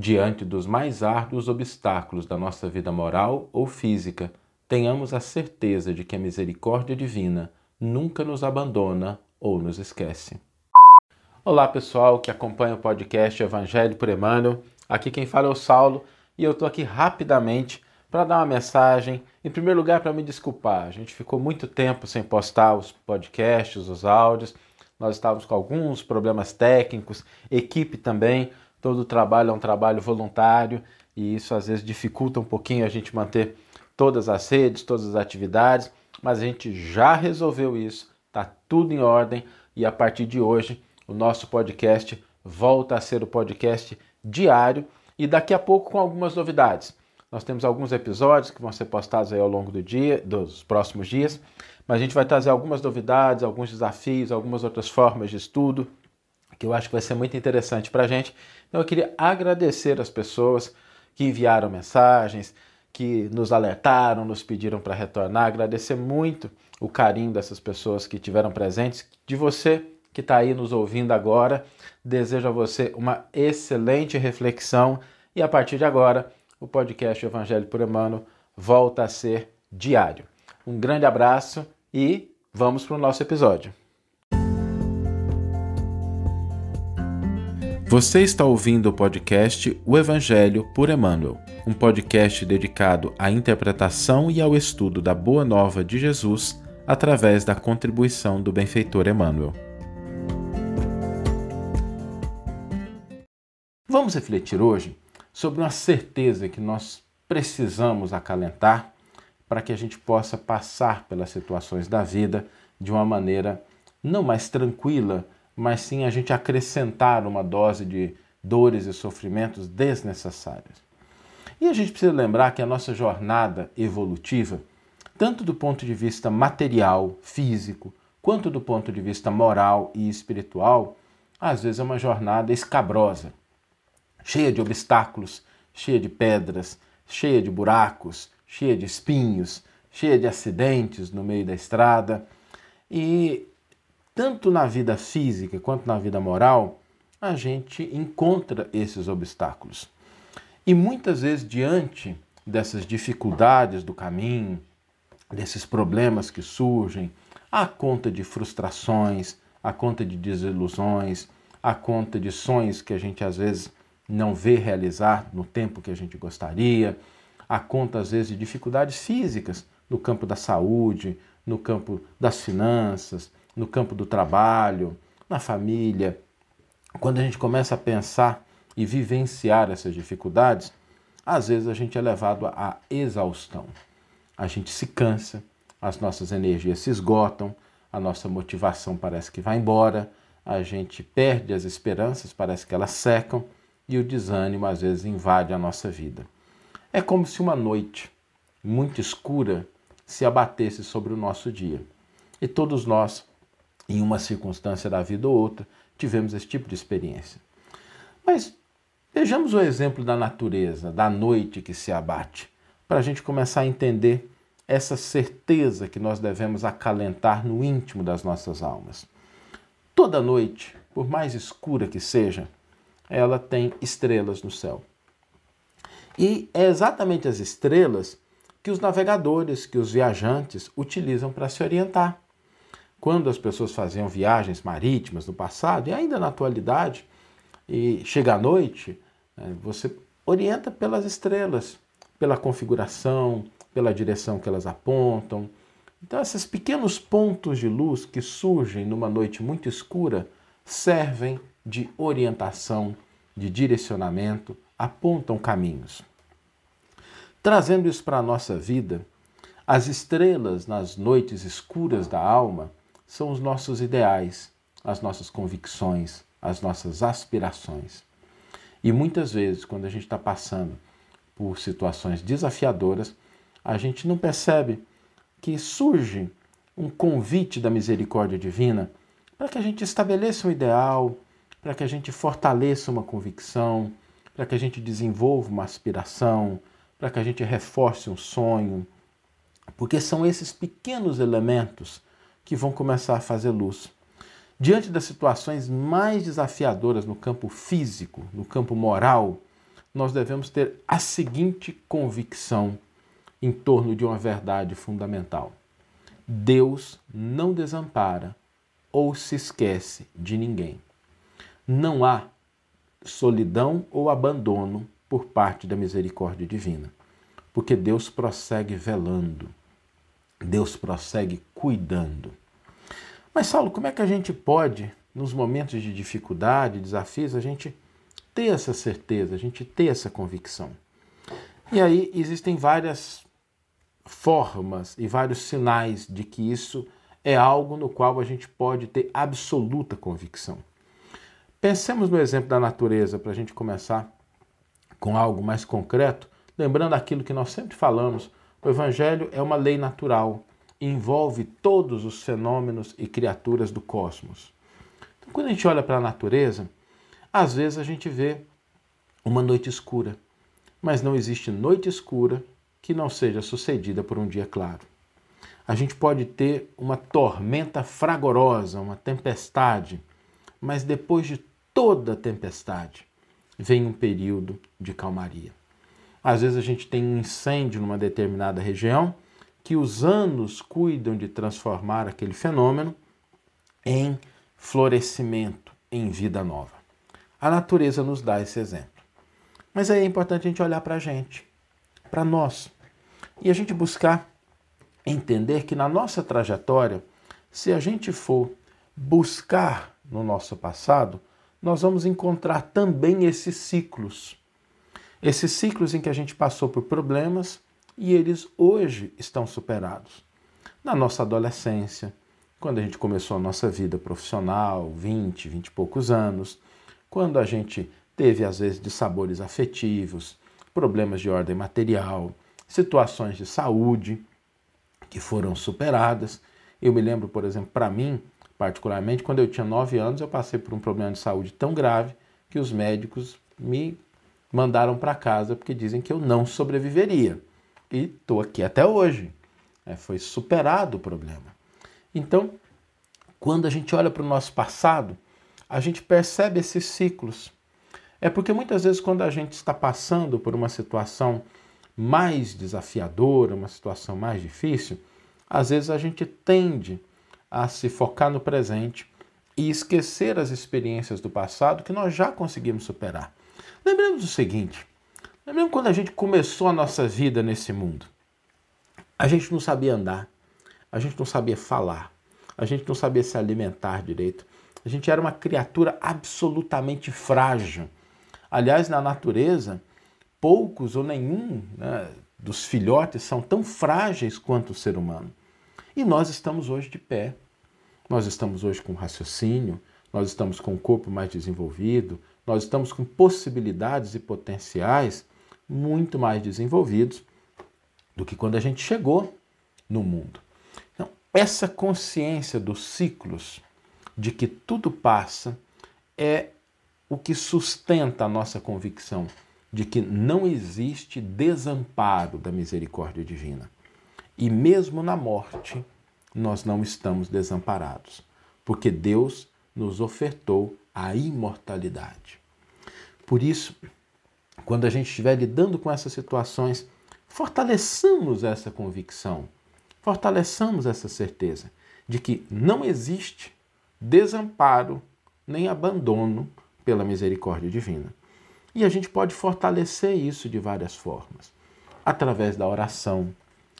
diante dos mais árduos obstáculos da nossa vida moral ou física, tenhamos a certeza de que a misericórdia divina nunca nos abandona ou nos esquece. Olá pessoal que acompanha o podcast Evangelho por Emmanuel, aqui quem fala é o Saulo e eu estou aqui rapidamente para dar uma mensagem. Em primeiro lugar, para me desculpar, a gente ficou muito tempo sem postar os podcasts, os áudios, nós estávamos com alguns problemas técnicos, equipe também, todo trabalho é um trabalho voluntário e isso às vezes dificulta um pouquinho a gente manter todas as redes, todas as atividades, mas a gente já resolveu isso, está tudo em ordem e a partir de hoje o nosso podcast volta a ser o podcast diário e daqui a pouco com algumas novidades. Nós temos alguns episódios que vão ser postados aí ao longo do dia, dos próximos dias, mas a gente vai trazer algumas novidades, alguns desafios, algumas outras formas de estudo que eu acho que vai ser muito interessante para a gente. Então eu queria agradecer as pessoas que enviaram mensagens, que nos alertaram, nos pediram para retornar, agradecer muito o carinho dessas pessoas que tiveram presentes, de você que está aí nos ouvindo agora. Desejo a você uma excelente reflexão e a partir de agora o podcast Evangelho por Emmanuel volta a ser diário. Um grande abraço e vamos para o nosso episódio. Você está ouvindo o podcast O Evangelho por Emmanuel, um podcast dedicado à interpretação e ao estudo da Boa Nova de Jesus através da contribuição do benfeitor Emmanuel. Vamos refletir hoje sobre uma certeza que nós precisamos acalentar para que a gente possa passar pelas situações da vida de uma maneira não mais tranquila, mas sim a gente acrescentar uma dose de dores e sofrimentos desnecessários. E a gente precisa lembrar que a nossa jornada evolutiva, tanto do ponto de vista material, físico, quanto do ponto de vista moral e espiritual, às vezes é uma jornada escabrosa, cheia de obstáculos, cheia de pedras, cheia de buracos, cheia de espinhos, cheia de acidentes no meio da estrada. E tanto na vida física quanto na vida moral, a gente encontra esses obstáculos. E muitas vezes, diante dessas dificuldades do caminho, desses problemas que surgem, a conta de frustrações, a conta de desilusões, a conta de sonhos que a gente às vezes não vê realizar no tempo que a gente gostaria, a conta às vezes de dificuldades físicas no campo da saúde, no campo das finanças, no campo do trabalho, na família. Quando a gente começa a pensar e vivenciar essas dificuldades, às vezes a gente é levado à exaustão. A gente se cansa, as nossas energias se esgotam, a nossa motivação parece que vai embora, a gente perde as esperanças, parece que elas secam e o desânimo às vezes invade a nossa vida. É como se uma noite muito escura se abatesse sobre o nosso dia. E todos nós, em uma circunstância da vida ou outra, tivemos esse tipo de experiência. Mas vejamos o exemplo da natureza, da noite que se abate, para a gente começar a entender essa certeza que nós devemos acalentar no íntimo das nossas almas. Toda noite, por mais escura que seja, ela tem estrelas no céu. E é exatamente as estrelas que os navegadores, que os viajantes utilizam para se orientar. Quando as pessoas faziam viagens marítimas no passado e ainda na atualidade, e chega à noite, né, você orienta pelas estrelas, pela configuração, pela direção que elas apontam. Então, esses pequenos pontos de luz que surgem numa noite muito escura servem de orientação, de direcionamento, apontam caminhos. Trazendo isso para a nossa vida, as estrelas nas noites escuras da alma são os nossos ideais, as nossas convicções, as nossas aspirações. E muitas vezes, quando a gente está passando por situações desafiadoras, a gente não percebe que surge um convite da misericórdia divina para que a gente estabeleça um ideal, para que a gente fortaleça uma convicção, para que a gente desenvolva uma aspiração, para que a gente reforce um sonho, porque são esses pequenos elementos que vão começar a fazer luz. Diante das situações mais desafiadoras no campo físico, no campo moral, nós devemos ter a seguinte convicção em torno de uma verdade fundamental: Deus não desampara ou se esquece de ninguém. Não há solidão ou abandono por parte da misericórdia divina, porque Deus prossegue velando, Deus prossegue cuidando. Mas, Saulo, como é que a gente pode, nos momentos de dificuldade, desafios, a gente ter essa certeza, a gente ter essa convicção? E aí existem várias formas e vários sinais de que isso é algo no qual a gente pode ter absoluta convicção. Pensemos no exemplo da natureza para a gente começar com algo mais concreto, lembrando aquilo que nós sempre falamos: o Evangelho é uma lei natural, envolve todos os fenômenos e criaturas do cosmos. Então, quando a gente olha para a natureza, às vezes a gente vê uma noite escura, mas não existe noite escura que não seja sucedida por um dia claro. A gente pode ter uma tormenta fragorosa, uma tempestade, mas depois de toda tempestade vem um período de calmaria. Às vezes a gente tem um incêndio numa determinada região que os anos cuidam de transformar aquele fenômeno em florescimento, em vida nova. A natureza nos dá esse exemplo. Mas aí é importante a gente olhar para a gente, para nós, e a gente buscar entender que na nossa trajetória, se a gente for buscar no nosso passado, nós vamos encontrar também esses ciclos. Esses ciclos em que a gente passou por problemas e eles hoje estão superados. Na nossa adolescência, quando a gente começou a nossa vida profissional, 20, 20 e poucos anos, quando a gente teve às vezes de sabores afetivos, problemas de ordem material, situações de saúde que foram superadas. Eu me lembro, por exemplo, para mim, particularmente, quando eu tinha 9 anos, eu passei por um problema de saúde tão grave que os médicos me mandaram para casa porque dizem que eu não sobreviveria. E estou aqui até hoje. É, foi superado o problema. Então, quando a gente olha para o nosso passado, a gente percebe esses ciclos. É porque muitas vezes, quando a gente está passando por uma situação mais desafiadora, uma situação mais difícil, às vezes a gente tende a se focar no presente e esquecer as experiências do passado que nós já conseguimos superar. Lembremos do seguinte: lembremos quando a gente começou a nossa vida nesse mundo. A gente não sabia andar, a gente não sabia falar, a gente não sabia se alimentar direito. A gente era uma criatura absolutamente frágil. Aliás, na natureza, poucos ou nenhum né, dos filhotes são tão frágeis quanto o ser humano. E nós estamos hoje de pé. Nós estamos hoje com raciocínio, nós estamos com um corpo mais desenvolvido, nós estamos com possibilidades e potenciais muito mais desenvolvidos do que quando a gente chegou no mundo. Então, essa consciência dos ciclos, de que tudo passa, é o que sustenta a nossa convicção de que não existe desamparo da misericórdia divina. E mesmo na morte, nós não estamos desamparados, porque Deus nos ofertou a imortalidade. Por isso, quando a gente estiver lidando com essas situações, fortaleçamos essa convicção, fortaleçamos essa certeza de que não existe desamparo nem abandono pela misericórdia divina. E a gente pode fortalecer isso de várias formas. Através da oração,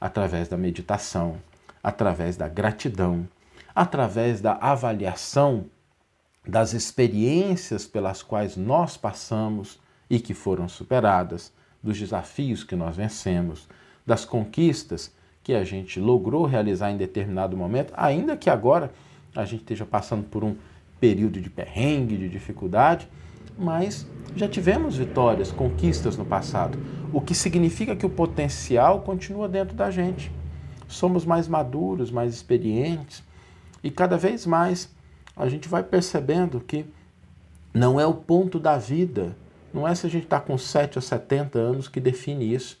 através da meditação, através da gratidão, através da avaliação das experiências pelas quais nós passamos e que foram superadas, dos desafios que nós vencemos, das conquistas que a gente logrou realizar em determinado momento, ainda que agora a gente esteja passando por um período de perrengue, de dificuldade, mas já tivemos vitórias, conquistas no passado, o que significa que o potencial continua dentro da gente. Somos mais maduros, mais experientes e cada vez mais a gente vai percebendo que não é o ponto da vida, não é se a gente está com 7 ou 70 anos que define isso.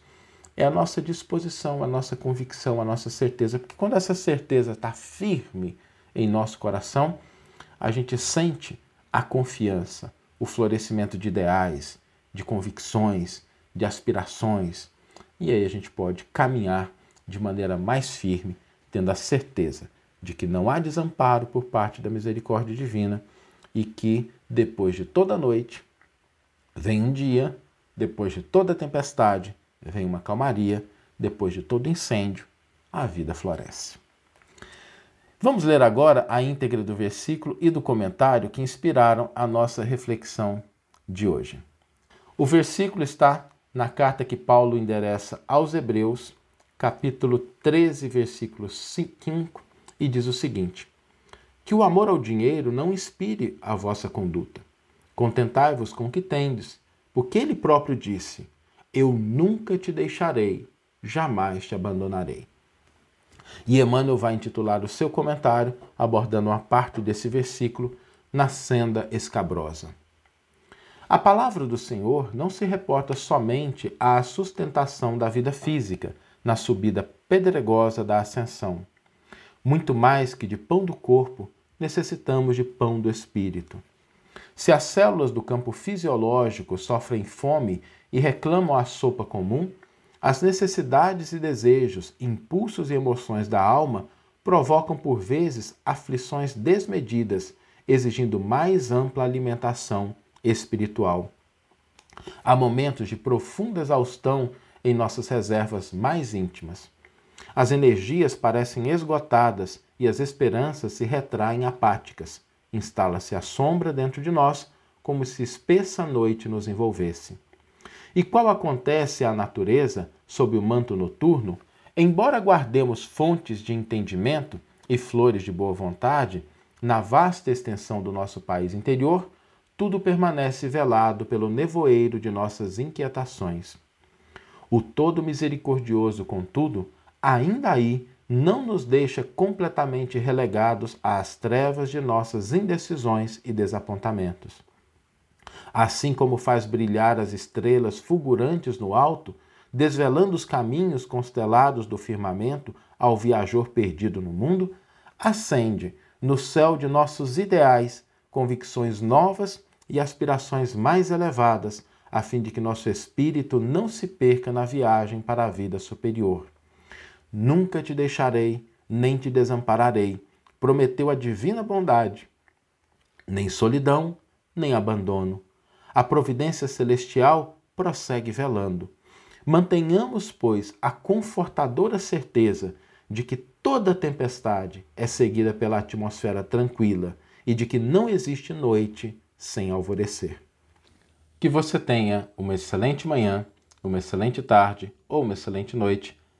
É a nossa disposição, a nossa convicção, a nossa certeza. Porque quando essa certeza está firme em nosso coração, a gente sente a confiança, o florescimento de ideais de convicções, de aspirações. E aí a gente pode caminhar de maneira mais firme, tendo a certeza de que não há desamparo por parte da misericórdia divina e que depois de toda noite vem um dia, depois de toda tempestade vem uma calmaria, depois de todo incêndio a vida floresce. Vamos ler agora a íntegra do versículo e do comentário que inspiraram a nossa reflexão de hoje. O versículo está na carta que Paulo endereça aos Hebreus, capítulo 13, versículo 5, e diz o seguinte: Que o amor ao dinheiro não inspire a vossa conduta. Contentai-vos com o que tendes, porque ele próprio disse: Eu nunca te deixarei, jamais te abandonarei. E Emmanuel vai intitular o seu comentário, abordando uma parte desse versículo, na senda escabrosa. A palavra do Senhor não se reporta somente à sustentação da vida física, na subida pedregosa da ascensão. Muito mais que de pão do corpo, necessitamos de pão do espírito. Se as células do campo fisiológico sofrem fome e reclamam a sopa comum, as necessidades e desejos, impulsos e emoções da alma provocam por vezes aflições desmedidas, exigindo mais ampla alimentação espiritual. Há momentos de profunda exaustão em nossas reservas mais íntimas. As energias parecem esgotadas e as esperanças se retraem apáticas. Instala-se a sombra dentro de nós, como se espessa noite nos envolvesse. E qual acontece à natureza sob o manto noturno, embora guardemos fontes de entendimento e flores de boa vontade, na vasta extensão do nosso país interior, tudo permanece velado pelo nevoeiro de nossas inquietações. O Todo Misericordioso, contudo, ainda aí não nos deixa completamente relegados às trevas de nossas indecisões e desapontamentos. Assim como faz brilhar as estrelas fulgurantes no alto, desvelando os caminhos constelados do firmamento ao viajor perdido no mundo, acende no céu de nossos ideais convicções novas e aspirações mais elevadas, a fim de que nosso espírito não se perca na viagem para a vida superior. Nunca te deixarei, nem te desampararei, prometeu a divina bondade. Nem solidão, nem abandono, a providência celestial prossegue velando. Mantenhamos, pois, a confortadora certeza de que toda tempestade é seguida pela atmosfera tranquila e de que não existe noite sem alvorecer. Que você tenha uma excelente manhã, uma excelente tarde ou uma excelente noite